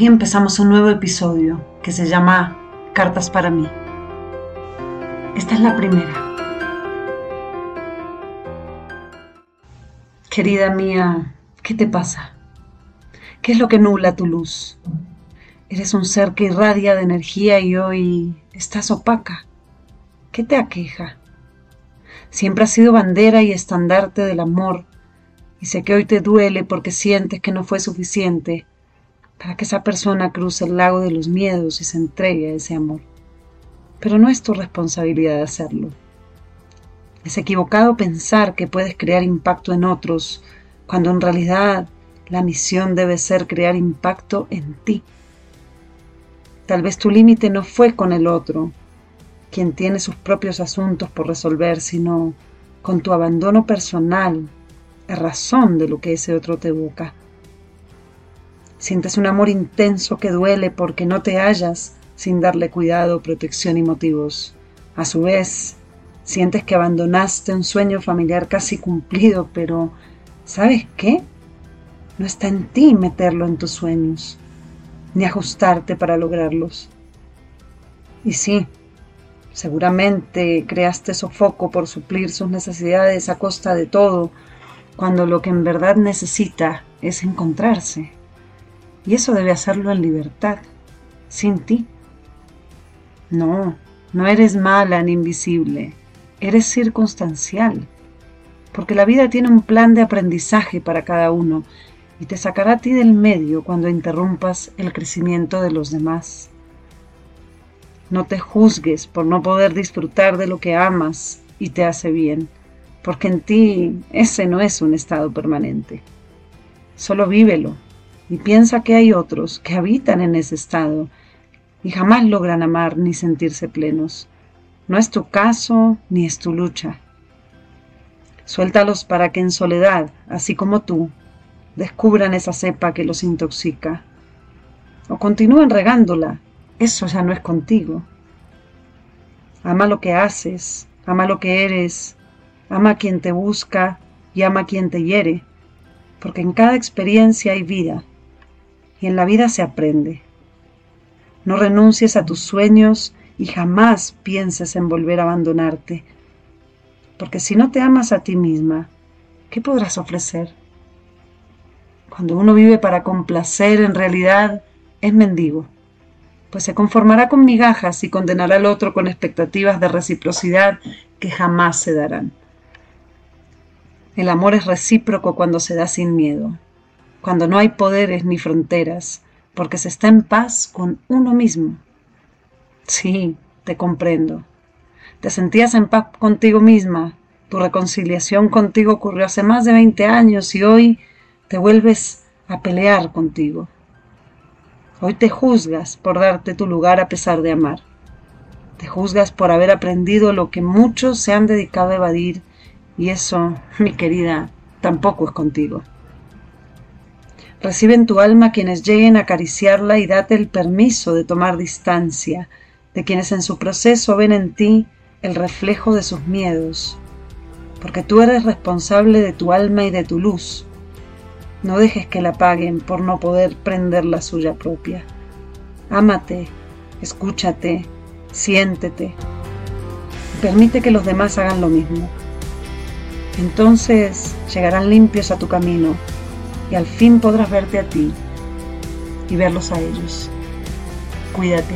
Hoy empezamos un nuevo episodio que se llama Cartas para mí. Esta es la primera. Querida mía, ¿qué te pasa? ¿Qué es lo que nubla tu luz? Eres un ser que irradia de energía y hoy estás opaca. ¿Qué te aqueja? Siempre has sido bandera y estandarte del amor, y sé que hoy te duele porque sientes que no fue suficiente para que esa persona cruce el lago de los miedos y se entregue a ese amor. Pero no es tu responsabilidad hacerlo. Es equivocado pensar que puedes crear impacto en otros, cuando en realidad la misión debe ser crear impacto en ti. Tal vez tu límite no fue con el otro, quien tiene sus propios asuntos por resolver, sino con tu abandono personal, a razón de lo que ese otro te evoca. Sientes un amor intenso que duele porque no te hallas sin darle cuidado, protección y motivos. A su vez, sientes que abandonaste un sueño familiar casi cumplido, pero ¿sabes qué? No está en ti meterlo en tus sueños, ni ajustarte para lograrlos. Y sí, Seguramente creaste sofoco por suplir sus necesidades a costa de todo, cuando lo que en verdad necesita es encontrarse. Y eso debe hacerlo en libertad, sin ti. No, no eres mala ni invisible, eres circunstancial, porque la vida tiene un plan de aprendizaje para cada uno y te sacará a ti del medio cuando interrumpas el crecimiento de los demás. No te juzgues por no poder disfrutar de lo que amas y te hace bien, porque en ti ese no es un estado permanente. Solo vívelo y piensa que hay otros que habitan en ese estado y jamás logran amar ni sentirse plenos. No es tu caso ni es tu lucha. Suéltalos para que en soledad, así como tú, descubran esa cepa que los intoxica. O continúen regándola eso ya no es contigo. Ama lo que haces, ama lo que eres, ama a quien te busca y ama a quien te hiere, porque en cada experiencia hay vida y en la vida se aprende. No renuncies a tus sueños y jamás pienses en volver a abandonarte, porque si no te amas a ti misma, ¿qué podrás ofrecer? Cuando uno vive para complacer, en realidad es mendigo pues se conformará con migajas y condenará al otro con expectativas de reciprocidad que jamás se darán. El amor es recíproco cuando se da sin miedo, cuando no hay poderes ni fronteras, porque se está en paz con uno mismo. Sí, te comprendo. Te sentías en paz contigo misma. Tu reconciliación contigo ocurrió hace más de 20 años y hoy te vuelves a pelear contigo. Hoy te juzgas por darte tu lugar a pesar de amar. Te juzgas por haber aprendido lo que muchos se han dedicado a evadir y eso, mi querida, tampoco es contigo. Recibe en tu alma quienes lleguen a acariciarla y date el permiso de tomar distancia de quienes en su proceso ven en ti el reflejo de sus miedos, porque tú eres responsable de tu alma y de tu luz, no dejes que la paguen por no poder prender la suya propia. Ámate, escúchate, siéntete. permite que los demás hagan lo mismo. Entonces llegarán limpios a tu camino y al fin podrás verte a ti y verlos a ellos. Cuídate.